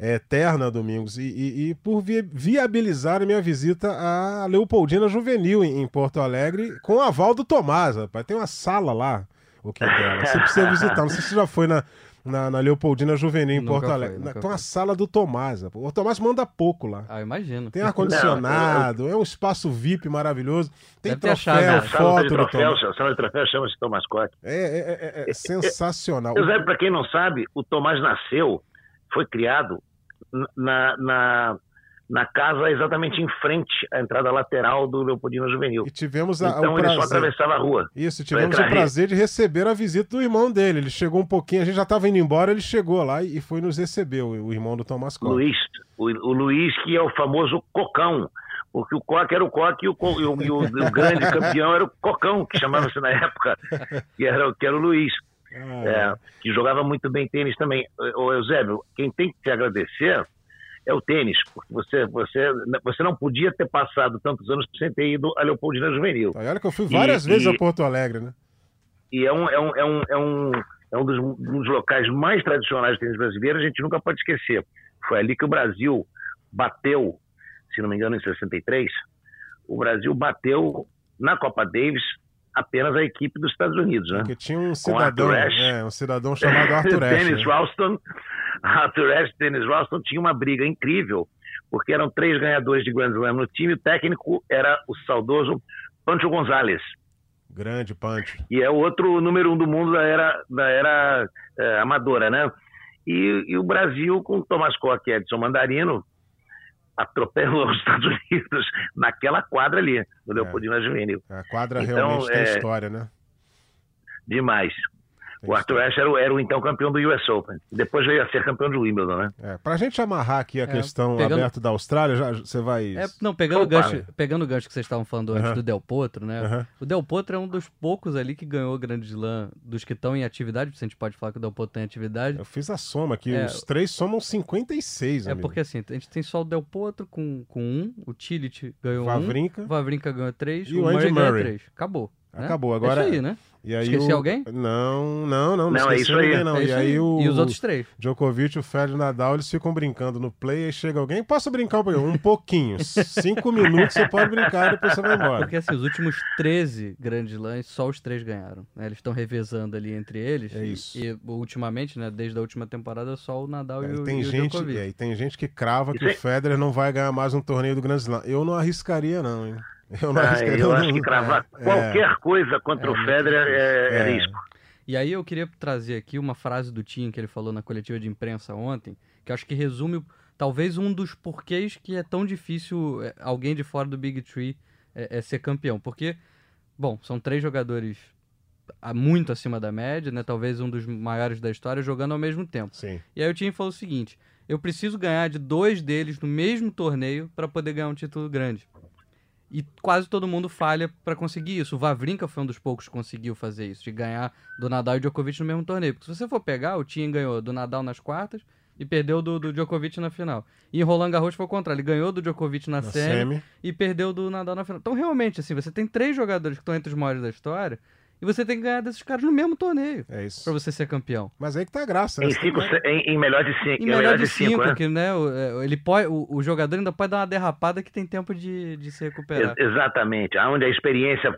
é eterna, Domingos, e, e, e por vi viabilizar a minha visita à Leopoldina Juvenil em, em Porto Alegre, com o aval do Tomás, rapaz. Tem uma sala lá, o que dela. Você precisa visitar. Não sei se você já foi na, na, na Leopoldina Juvenil, em nunca Porto Alegre. Foi, Tem uma sala do Tomás. O Tomás manda pouco lá. Ah, imagino. Tem ar-condicionado, é um espaço VIP maravilhoso. Tem Deve troféu, né? foto do Tomás. Sala de troféu chama-se Tomás Coque. É, é, é, é, é sensacional. Para quem não sabe, o Tomás nasceu, foi criado na, na na casa exatamente em frente à entrada lateral do Leopoldina Juvenil. E tivemos a, então o ele prazer... só atravessava a rua. Isso, tivemos o prazer de receber a visita do irmão dele. Ele chegou um pouquinho, a gente já estava indo embora, ele chegou lá e foi nos receber, o, irmão do Tomás Coque. Luiz, o, o Luiz que é o famoso Cocão, porque o Coque era o Coque e o, e o, e o, o grande campeão era o Cocão, que chamava-se na época, que era, que era o Luiz. Ah, é, que jogava muito bem tênis também. Ô, Eusébio, quem tem que te agradecer é o tênis, porque você, você, você não podia ter passado tantos anos sem ter ido a Leopoldina Juvenil. Olha que eu fui várias e, vezes e, a Porto Alegre, né? E é um, é um, é um, é um, é um dos, um dos locais mais tradicionais de tênis brasileiro, a gente nunca pode esquecer. Foi ali que o Brasil bateu, se não me engano, em 63, o Brasil bateu na Copa Davis apenas a equipe dos Estados Unidos, né? Porque tinha um cidadão, é, um cidadão chamado Arthur Ashe. Dennis né? Ralston, Arthur Ashe e Dennis Ralston tinham uma briga incrível, porque eram três ganhadores de Grand Slam no time, o técnico era o saudoso Pancho Gonzalez. Grande Pancho. E é o outro número um do mundo da era, da era é, amadora, né? E, e, o Brasil, com Thomas Koch e Edson Mandarino, atropelou os Estados Unidos naquela quadra ali, no é. Leopoldina Juvenil. A quadra então, realmente tem é, história, né? Demais. O Arthur Ashe era, era, o então campeão do US Open. Depois veio a ser campeão do Wimbledon, né? É, pra gente amarrar aqui a é, questão pegando... aberta da Austrália, já, você vai. É, não, pegando o, gancho, pegando o gancho que vocês estavam falando antes do Del Potro, né? Uh -huh. O Del Potro é um dos poucos ali que ganhou o Grande Slam dos que estão em atividade, se a gente pode falar que o Del Potro tem atividade. Eu fiz a soma aqui, é, os três somam 56, É amigo. porque assim, a gente tem só o Del Potro com, com um, o Tillit ganhou Vavrinca, um, Vavrinca ganhou três, e o, o Murray, Murray ganhou três. Acabou. Acabou. Agora, é isso aí, né? E aí Esqueci o... alguém? Não, não, não. Não, Não, é esqueci isso aí. ninguém, não. É e isso aí, aí. o E os outros três? Djokovic, o Federer e o Nadal, eles ficam brincando no play, aí chega alguém, posso brincar um pouquinho? Um pouquinho. Cinco minutos você pode brincar e depois você vai embora. Porque assim, os últimos 13 grandes lãs, só os três ganharam. né? Eles estão revezando ali entre eles. É e- isso. E, ultimamente, né, desde a última temporada, só o Nadal e, É, e o, tem e o gente, Djokovic. é, e tem gente que crava que o Federer não vai ganhar mais um torneio do Grand Slam. Eu não arriscaria, não, hein? Eu não Ah, arriscaria. eu acho que cravar É. qualquer coisa contra É, o Federer é, é É. risco. E aí eu queria trazer aqui uma frase do Tim que ele falou na coletiva de imprensa ontem, que eu acho que resume talvez um dos porquês que é tão difícil é, alguém de fora do Big Tree é, é ser campeão. Porque, bom, são três jogadores muito acima da média, né? Talvez um dos maiores da história jogando ao mesmo tempo. Sim. E aí o Tim falou o seguinte: eu preciso ganhar de dois deles no mesmo torneio para poder ganhar um título grande. E quase todo mundo falha para conseguir isso. O Vavrinka foi um dos poucos que conseguiu fazer isso, de ganhar do Nadal e Djokovic no mesmo torneio. Porque se você for pegar, o Tim ganhou do Nadal nas quartas e perdeu do, do Djokovic na final. E Roland Garros foi o contrário, ele ganhou do Djokovic na, Na semi, semi. e perdeu do Nadal na final. Então realmente, assim, você tem três jogadores que estão entre os maiores da história e você tem que ganhar desses caras no mesmo torneio É isso. para você ser campeão. Mas aí que tá a graça. né? Em, tem cinco, em, em melhor de cinco. Em melhor de cinco, né? que né, o, é, ele pode, o, o jogador ainda pode dar uma derrapada que tem tempo de, de se recuperar. Ex- Exatamente. Onde a experiência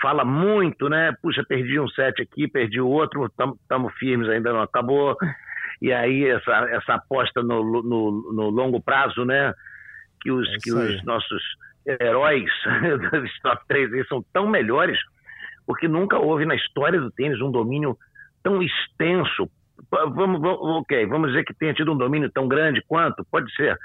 fala muito, né? Puxa, perdi um set aqui, perdi o outro, estamos firmes, ainda não acabou. E aí essa, essa aposta no, no, no longo prazo, né? Que os, É que os nossos heróis dos top 3 aí são tão melhores, porque nunca houve na história do tênis um domínio tão extenso. Vamos, vamos, ok, vamos dizer que tenha tido um domínio tão grande quanto, pode ser,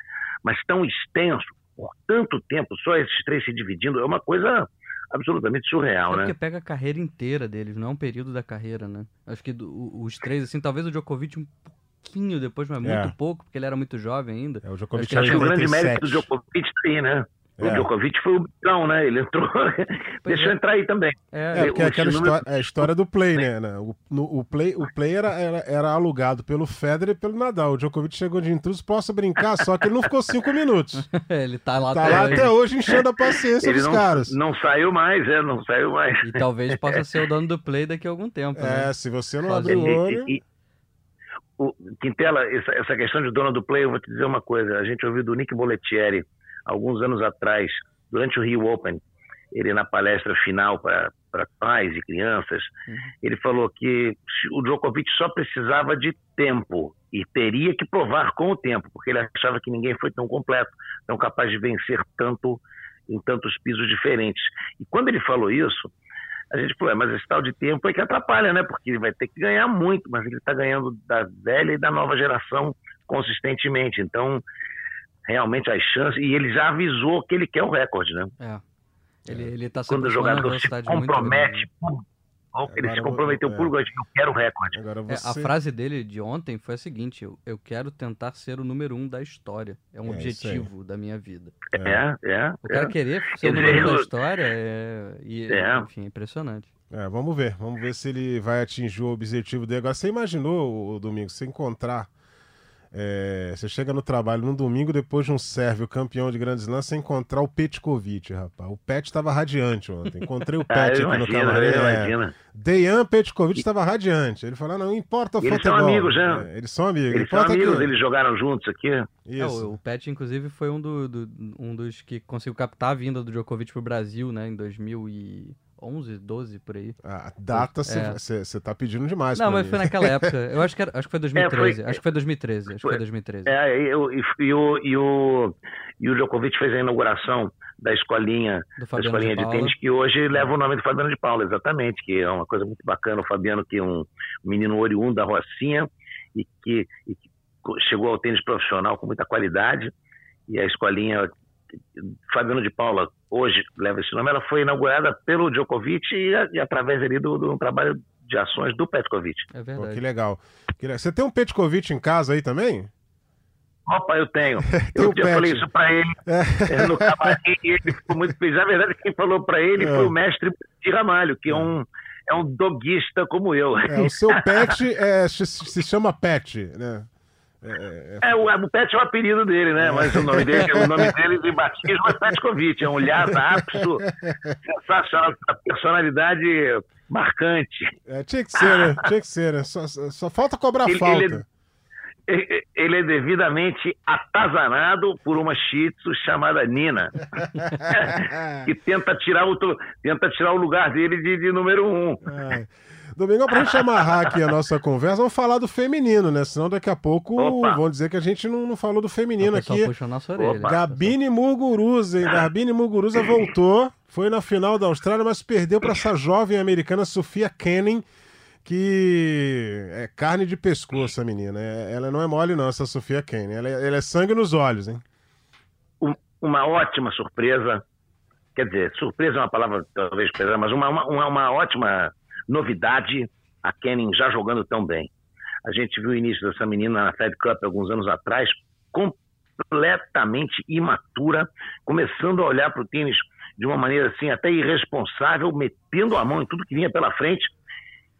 mas tão extenso, por tanto tempo, só esses três se dividindo, é uma coisa absolutamente surreal, É né? porque pega a carreira inteira deles, não é um período da carreira, né? Acho que do- os três, assim, talvez o Djokovic um pouquinho depois, mas muito É. pouco, porque ele era muito jovem ainda. É, o Djokovic Acho que Acho que o grande 87. mérito do Djokovic tá aí, né? O É. Djokovic foi o bicão, né? Ele entrou, deixou é. entrar aí também. É, É, porque é aquela número- história, é a história do play, né? né? O, no- o play, o play era, era, era alugado pelo Federer e pelo Nadal. O Djokovic chegou de intruso, posso brincar, só que ele não ficou cinco minutos. ele tá lá Tá até lá hoje. até hoje enchendo a paciência Ele dos não, caras. não saiu mais, é, não saiu mais. E talvez possa ser o dono do play daqui a algum tempo, né? É, se você não Fazer abrir o olho. e- e- o, Quintela, essa, essa questão de dono do play, eu vou te dizer uma coisa. A gente ouviu do Nick Bollettieri, alguns anos atrás, durante o Rio Open, ele na palestra final para pais e crianças, Uhum. ele falou que o Djokovic só precisava de tempo e teria que provar com o tempo, porque ele achava que ninguém foi tão completo, tão capaz de vencer tanto em tantos pisos diferentes. E quando ele falou isso, a gente falou, "É, mas esse tal de tempo é que atrapalha, né? Porque ele vai ter que ganhar muito, mas ele está ganhando da velha e da nova geração consistentemente. Então, realmente as chances. E ele já avisou que ele quer o recorde, né? É. Ele, ele tá se Quando o jogador se velocidade muito compromete, ele Agora se comprometeu é. público, eu quero o recorde. Agora É, você. a frase dele de ontem foi a seguinte: eu, eu quero tentar ser o número um da história. É um É, objetivo da minha vida. É, é. O cara é. querer ser o número um da história é, e, É. enfim, é impressionante. É, vamos ver. Vamos ver se ele vai atingir o objetivo dele. Agora, você imaginou, o Domingo, você encontrar. É, você chega no trabalho num domingo, depois de um sérvio campeão de grandes lãs, você encontrar o Petkovic, rapaz. O Pet estava radiante ontem. Encontrei o Ah, Pet eu aqui no imagino, camarim. eu é. Dejan Petkovic estava radiante. Ele falou: "Ah, não importa o E eles são futebol. amigos, né? É, eles são amigos. Eles são amigos, que... eles jogaram juntos aqui. É, Isso. o, o Pet, inclusive, foi um, do, do- um dos que conseguiu captar a vinda do Djokovic pro Brasil, né, em 2011, 12, por aí. A data É. você tá pedindo demais. Não, mas mim. foi naquela época. Eu acho que, era, acho que foi 2013. foi- acho que foi 2013. Acho que foi foi- 2013. É, e, o- e, e o, e, o, e o Djokovic fez a inauguração da escolinha, da Fabiano escolinha de de, tênis, que hoje leva o nome do Fabiano de Paula, exatamente, que é uma coisa muito bacana. O Fabiano, que é um menino oriundo da Rocinha e que, e que chegou ao tênis profissional com muita qualidade. E a escolinha Fabiano de Paula, hoje leva esse nome, ela foi inaugurada pelo Djokovic e, e através ali do, do trabalho de ações do Petkovic. É Pô, verdade. que legal. Que le- Você tem um Petkovic em casa aí também? Opa, eu tenho. Eu já falei isso pra ele é, no camarim e ele ficou muito feliz. Na verdade, quem falou pra ele É. foi o mestre de Ramalho, que é, um, é um doguista como eu. É, o seu pet é, se, se chama pet, né? É, é, é, o, o Pet é o apelido dele, né? Mas o nome dele, o nome dele de batismo é Petkovic, é um Lhasa apso, sensacional, personalidade marcante. É, tinha que ser, né? Tinha que ser, né? Só, só falta cobrar ele, falta. Ele, ele é devidamente atazanado por uma shih chamada Nina, que tenta tirar o, tenta tirar o lugar dele de, de número um. É. Domingo, pra gente amarrar aqui a nossa conversa, vamos falar do feminino, né? Senão daqui a pouco Opa. vão dizer que a gente não, não falou do feminino aqui. Puxa nossa orelha. Gabine Muguruza, hein? Gabine Muguruza voltou, foi na final da Austrália, mas perdeu para essa jovem americana Sofia Kenning que é carne de pescoço a menina. É, ela não é mole, não, essa Sofia Kane. Ela, é, ela é sangue nos olhos, hein? Uma ótima surpresa. Quer dizer, surpresa é uma palavra talvez pesada, mas uma, uma, uma ótima novidade. A Kenning já jogando tão bem. A gente viu o início dessa menina na Fed Cup alguns anos atrás, completamente imatura, começando a olhar para o tênis de uma maneira assim até irresponsável, metendo a mão em tudo que vinha pela frente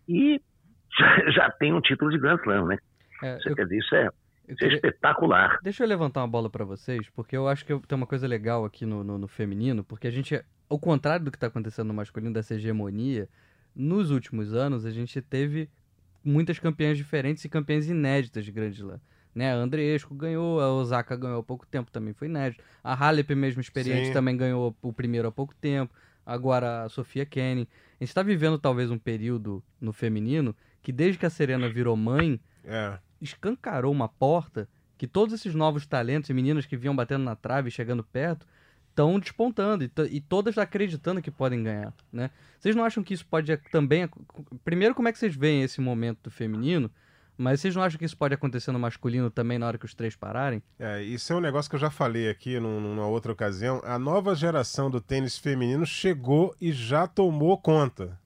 e já, já tem um título de Grand Slam, né? É, Você eu, quer dizer, isso é, isso é queria... é espetacular. Deixa eu levantar uma bola para vocês, porque eu acho que tem uma coisa legal aqui no, no, no feminino, porque a gente, ao contrário do que está acontecendo no masculino, dessa hegemonia, nos últimos anos a gente teve muitas campeãs diferentes e campeãs inéditas de Grand Slam. Né? A Andreesco ganhou, a Osaka ganhou há pouco tempo, também foi inédito. A Halep, mesmo experiente, Sim. também ganhou o primeiro há pouco tempo. Agora a Sofia Kenny. A gente está vivendo talvez um período no feminino que desde que a Serena virou mãe, é. escancarou uma porta que todos esses novos talentos e meninas que vinham batendo na trave e chegando perto estão despontando e, e, todas acreditando que podem ganhar, né? Vocês não acham que isso pode também... Primeiro, como é que vocês veem esse momento do feminino? Mas vocês não acham que isso pode acontecer no masculino também na hora que os três pararem? É, isso é um negócio que eu já falei aqui numa outra ocasião. A nova geração do tênis feminino chegou e já tomou conta.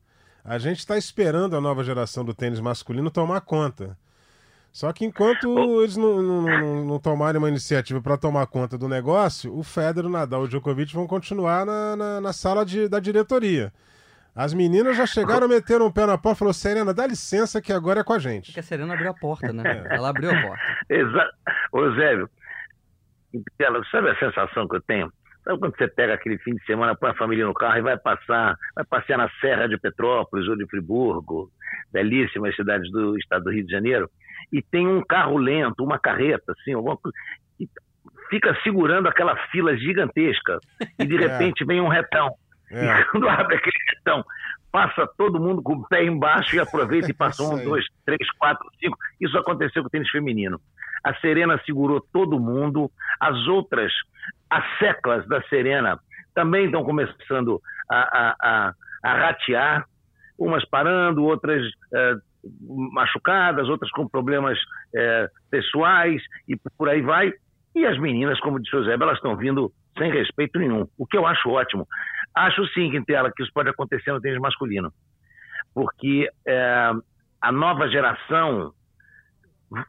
A gente está esperando a nova geração do tênis masculino tomar conta. Só que enquanto eles não, não, não, não tomarem uma iniciativa para tomar conta do negócio, o Federer, o Nadal e o Djokovic vão continuar na, na, na sala de, da diretoria. As meninas já chegaram, meteram o um pé na porta e falou: Serena, dá licença que agora é com a gente. Porque a Serena abriu a porta, né? É. Ela abriu a porta. Exato. Ô, Zébio, sabe a sensação que eu tenho? Sabe quando você pega aquele fim de semana, põe a família no carro e vai passar, vai passear na Serra de Petrópolis ou de Friburgo, belíssimas cidades do estado do Rio de Janeiro, e tem um carro lento, uma carreta, assim, alguma coisa, e fica segurando aquela fila gigantesca, e de é. repente é. vem um retão. É. E quando abre aquele retão, passa todo mundo com o pé embaixo e aproveita e passa um, dois, três, quatro, cinco. Isso aconteceu com o tênis feminino. A Serena segurou todo mundo, as outras, as seclas da Serena, também estão começando a, a, a, a ratear, umas parando, outras é, machucadas, outras com problemas é, pessoais e por aí vai. E as meninas, como disse o Zé, elas estão vindo sem respeito nenhum, o que eu acho ótimo. Acho sim, Quintela, que isso pode acontecer no tênis masculino, porque é, a nova geração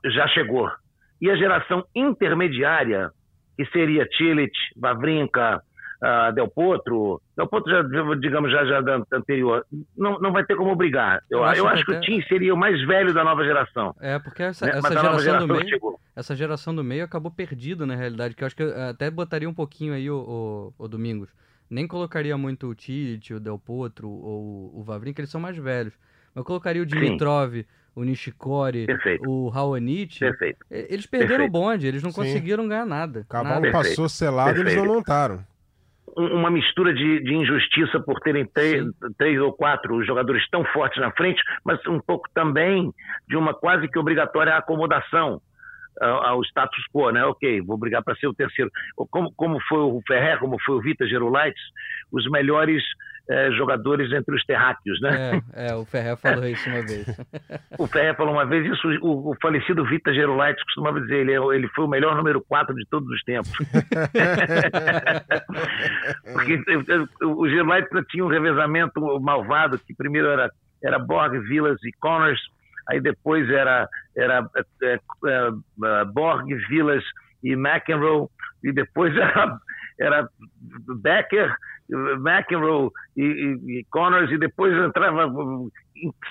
já chegou. E a geração intermediária, que seria Tillich, Vavrinka, uh, Del Potro, Del Potro, já, digamos, já, já da anterior, não, não vai ter como brigar. Eu, eu acho, eu acho que, que, o Tim seria o mais velho da nova geração. É, porque essa, né? essa geração, geração, do meio, chegou. essa geração do meio acabou perdida, na realidade, que eu acho que eu até botaria um pouquinho aí o, o, o Domingos nem colocaria muito o Tite, o Del Potro ou o Vavrinka, eles são mais velhos. Mas eu colocaria o Dimitrov, Sim. o Nishikori, Perfeito. o Raonic. Perfeito. Eles perderam Perfeito. o bonde, eles não Sim. conseguiram ganhar nada. O cavalo passou selado, eles não montaram. Uma mistura de, de injustiça por terem três, três, ou quatro jogadores tão fortes na frente, mas um pouco também de uma quase que obrigatória acomodação ao status quo, né? Ok, vou brigar para ser o terceiro. Como, como foi o Ferrer, como foi o Vita Gerolaitis, os melhores é, jogadores entre os terráqueos, né? É, é o Ferrer falou isso uma vez. o Ferrer falou uma vez isso, o, o falecido Vita Gerolaitis costumava dizer, ele, é ele foi o melhor número 4 de todos os tempos. Porque o Gerolaitis tinha um revezamento malvado, que primeiro era, era Borg, Villas e Connors, aí depois era, era é, é, é, Borg, Villas e McEnroe, e depois era, era Becker, McEnroe e, e, e, Connors, e depois entrava.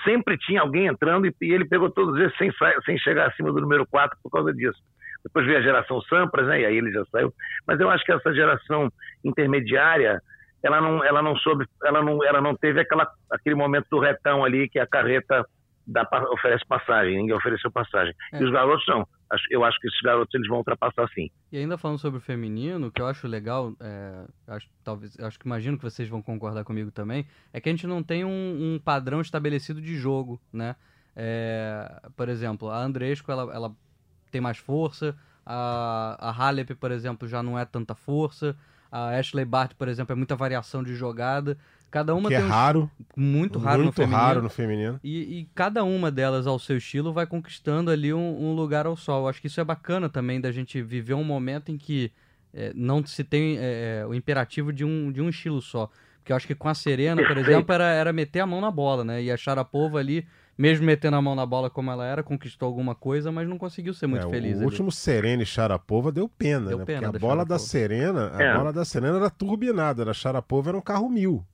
Sempre tinha alguém entrando e, e ele pegou todos esses sem, sem chegar acima do número 4 por causa disso. Depois veio a geração Sampras, né? E aí ele já saiu. Mas eu acho que essa geração intermediária, ela não, ela não soube, ela não, ela não teve aquela, aquele momento do retão ali que a carreta dá, oferece passagem, ninguém ofereceu passagem. É. E os garotos não. Eu acho que esses garotos eles vão ultrapassar sim. E ainda falando sobre o feminino, o que eu acho legal, é, acho, talvez, acho que imagino que vocês vão concordar comigo também, é que a gente não tem um, um padrão estabelecido de jogo, né? É, por exemplo, a Andresco, ela, ela tem mais força, a, a Halep, por exemplo, já não é tanta força, a Ashley Bart, por exemplo, é muita variação de jogada. Cada uma que é um... raro. Muito raro muito no feminino. raro no feminino. E, e, cada uma delas, ao seu estilo, vai conquistando ali um, um, lugar ao sol. Acho que isso é bacana também da gente viver um momento em que é, não se tem é, o imperativo de um, de um estilo só. Porque eu acho que com a Serena, por exemplo, era, era meter a mão na bola, né? E a Sharapova ali, mesmo metendo a mão na bola como ela era, conquistou alguma coisa, mas não conseguiu ser muito é, feliz. O ali. último Serena e Sharapova deu pena, deu né? Pena Porque a bola Sharapova. da Serena, a é. bola da Serena era turbinada, a Sharapova era um carro mil.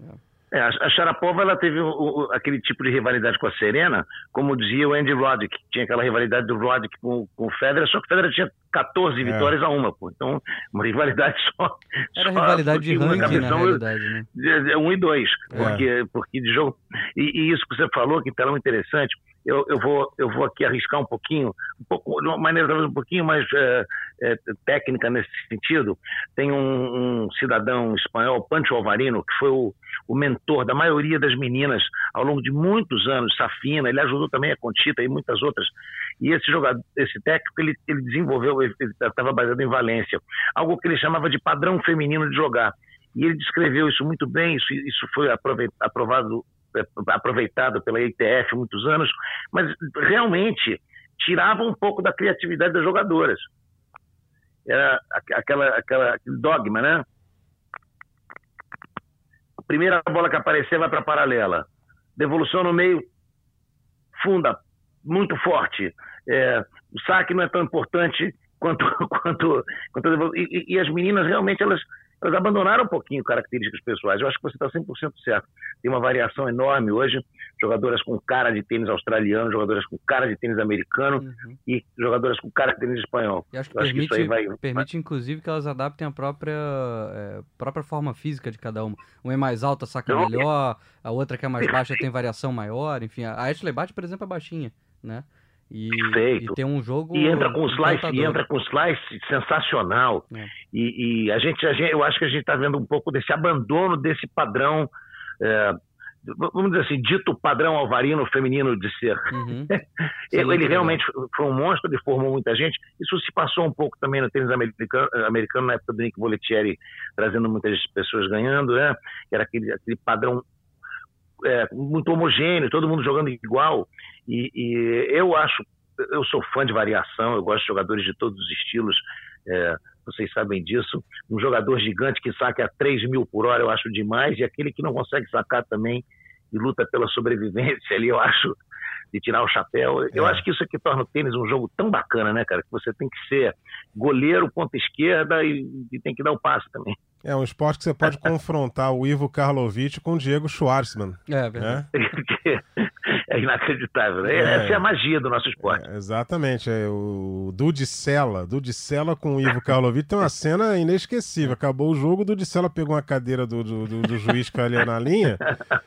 É. É, a Sharapova ela teve o, o, aquele tipo de rivalidade com a Serena, como dizia o Andy Roddick, tinha aquela rivalidade do Roddick com, com o Federer, só que o Federer tinha 14 é. vitórias a uma, pô. Então, uma rivalidade só. Era só rivalidade de ranking, na né? Um e dois, é. porque, porque de jogo... E, e, isso que você falou, que é interessante, eu, eu, vou, eu vou aqui arriscar um pouquinho, um pouco, de uma maneira talvez um pouquinho mais é, é, técnica nesse sentido. Tem um, um, cidadão espanhol, Pancho Alvarino, que foi o, o, mentor da maioria das meninas ao longo de muitos anos, Safina, ele ajudou também a Conchita e muitas outras. E esse jogador, esse técnico, ele, ele desenvolveu, ele estava baseado em Valência, algo que ele chamava de padrão feminino de jogar. E ele descreveu isso muito bem, isso, isso foi aprovado é, aproveitado pela ITF muitos anos, mas realmente tirava um pouco da criatividade das jogadoras. Era aquela, aquela dogma, né? A primeira bola que aparecer vai para paralela. Devolução no meio, funda, muito forte. É, o saque não é tão importante quanto quanto, quanto e, e, as meninas realmente elas elas abandonaram um pouquinho características pessoais. Eu acho que você está 100% certo. Tem uma variação enorme hoje, jogadoras com cara de tênis australiano, jogadoras com cara de tênis americano uhum. e jogadoras com cara de tênis espanhol. E acho que, permite, acho que vai... permite, inclusive, que elas adaptem a própria, é, própria forma física de cada uma. Uma é mais alta, saca Não, melhor, a outra que é mais baixa tem variação maior, enfim. A Ashley Bate, por exemplo, é baixinha, né? E, Perfeito. e tem um jogo. E entra com slice, e entra com slice sensacional. É. E, e a, gente, a gente, eu acho que a gente está vendo um pouco desse abandono desse padrão. É, vamos dizer assim, dito padrão alvarino feminino de ser. Uhum. ele, ele realmente foi um monstro, ele formou muita gente. Isso se passou um pouco também no tênis americano, americano na época do Nick Bollettieri, trazendo muitas pessoas ganhando, né? Era aquele, aquele padrão é, muito homogêneo, todo mundo jogando igual. E, e, eu acho, eu sou fã de variação, eu gosto de jogadores de todos os estilos, é, vocês sabem disso. Um jogador gigante que saca a 3 mil por hora eu acho demais, e aquele que não consegue sacar também e luta pela sobrevivência ali, eu acho de tirar o chapéu. Eu é. acho que isso aqui torna o tênis um jogo tão bacana, né, cara? Que você tem que ser goleiro, ponta esquerda e, e tem que dar o passe também. É um esporte que você pode confrontar o Ivo Karlovic com o Diego Schwartzman. É, verdade. É, é inacreditável. Né? É. Essa é a magia do nosso esporte. É, exatamente. É, o Dudicella, Dudicella com o Ivo Karlovic tem uma cena inesquecível. Acabou o jogo, o Dudicella pegou uma cadeira do, do, do, do juiz que ali na linha,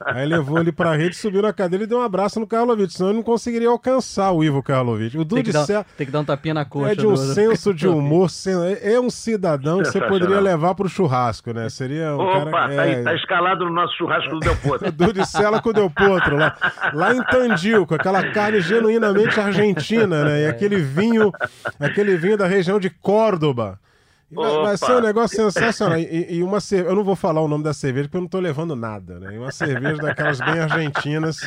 aí levou ele pra rede, subiu na cadeira e deu um abraço no Karlovic, senão ele não conseguiria alcançar o Ivo Karlovic. O Dudicella... Tem, tem, que dar um tapinha na coxa. É de um senso de humor, é um cidadão que você poderia levar pro churrasco churrasco, né? Seria um Opa, cara, tá, aí, tá escalado no nosso churrasco do Del Potro. Dudicela com o Del Potro, lá, lá em Tandil, com aquela carne genuinamente argentina, né? E aquele vinho, aquele vinho da região de Córdoba. Vai, vai, ser um negócio sensacional. E, e uma cerveja, eu não vou falar o nome da cerveja porque eu não tô levando nada, né? E uma cerveja daquelas bem argentinas.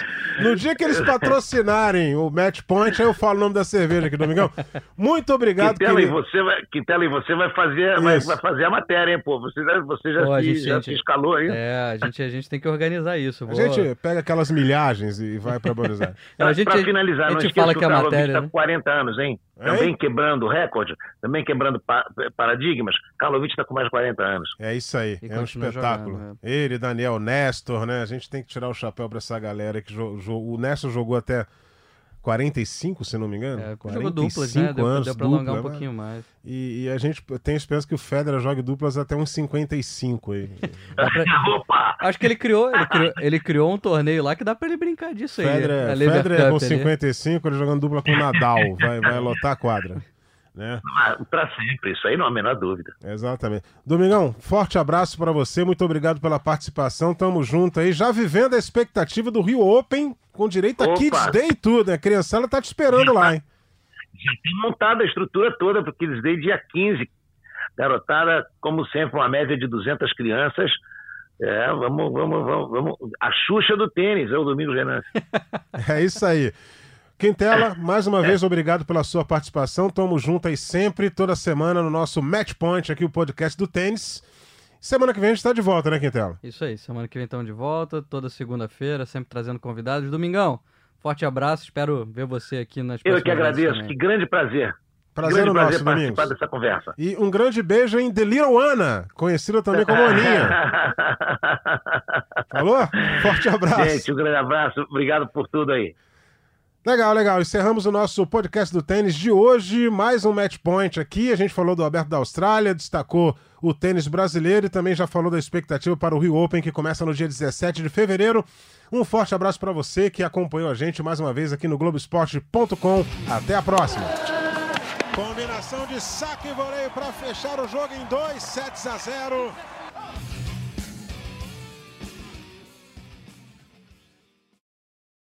No dia que eles patrocinarem o Match Point, aí eu falo o nome da cerveja aqui, Domingão. Muito obrigado, Quintela, querido. e você vai, Quintela, e você vai fazer, vai, vai, fazer a matéria, hein, pô? Você, você já, pô, se, gente, já gente, se escalou aí. É, a gente, a gente tem que organizar isso. Vou... A gente pega aquelas milhagens e vai para Buenos Aires. Pra, pra finalizar, a gente fala que, que a matéria tá né? 40 anos, hein? Também quebrando recorde, também quebrando pa paradigmas. Karlovic está com mais de 40 anos. É isso aí, e é um espetáculo. Jogando, é. Ele, Daniel, Nestor, né? A gente tem que tirar o chapéu para essa galera que o Nestor jogou até 45, se não me engano. É, 45 jogou duplas, né? Deu, anos, deu pra alongar um dupla, né? pouquinho mais. E, e a gente tem esperança que o Federer jogue duplas até uns 55 aí. Dá pra-! Acho que ele criou, ele criou, ele criou um torneio lá que dá pra ele brincar disso aí. Federer, Federer com ali. 55, ele jogando dupla com o Nadal. Vai, vai lotar a quadra. Né? Ah, Pra sempre, isso aí não há a menor dúvida. Exatamente. Domingão, forte abraço para você, muito obrigado pela participação, tamo junto aí, já vivendo a expectativa do Rio Open, com direito a Opa. Kids Day e tudo, né? A criançada tá te esperando lá, hein? Já tem montado a estrutura toda para Kids Day dia 15. Garotada, como sempre, uma média de 200 crianças. É, vamos, vamos, vamos, vamos. A Xuxa do tênis, é o Domingos Renan. É isso aí. Quintela, mais uma vez, obrigado pela sua participação. Tamo junto aí sempre, toda semana, no nosso Match Point, aqui o podcast do tênis. Semana que vem a gente tá de volta, né, Quintela? Isso aí, semana que vem estamos de volta, toda segunda-feira, sempre trazendo convidados. Domingão, forte abraço, espero ver você aqui nas Eu que agradeço, também. que grande prazer. Prazer grande o prazer nosso, participar Domingos. dessa conversa. E um grande beijo em The Little Ana, conhecida também como Aninha. Falou? Forte abraço. Gente, um grande abraço. Obrigado por tudo aí. Legal, legal. Encerramos o nosso podcast do tênis de hoje. Mais um match point aqui. A gente falou do Aberto da Austrália, destacou o tênis brasileiro e também já falou da expectativa para o Rio Open, que começa no dia 17 de fevereiro. Um forte abraço para você que acompanhou a gente mais uma vez aqui no Globoesporte.com. Até a próxima. Combinação de saque e voleio para fechar o jogo em 2 sets a 0.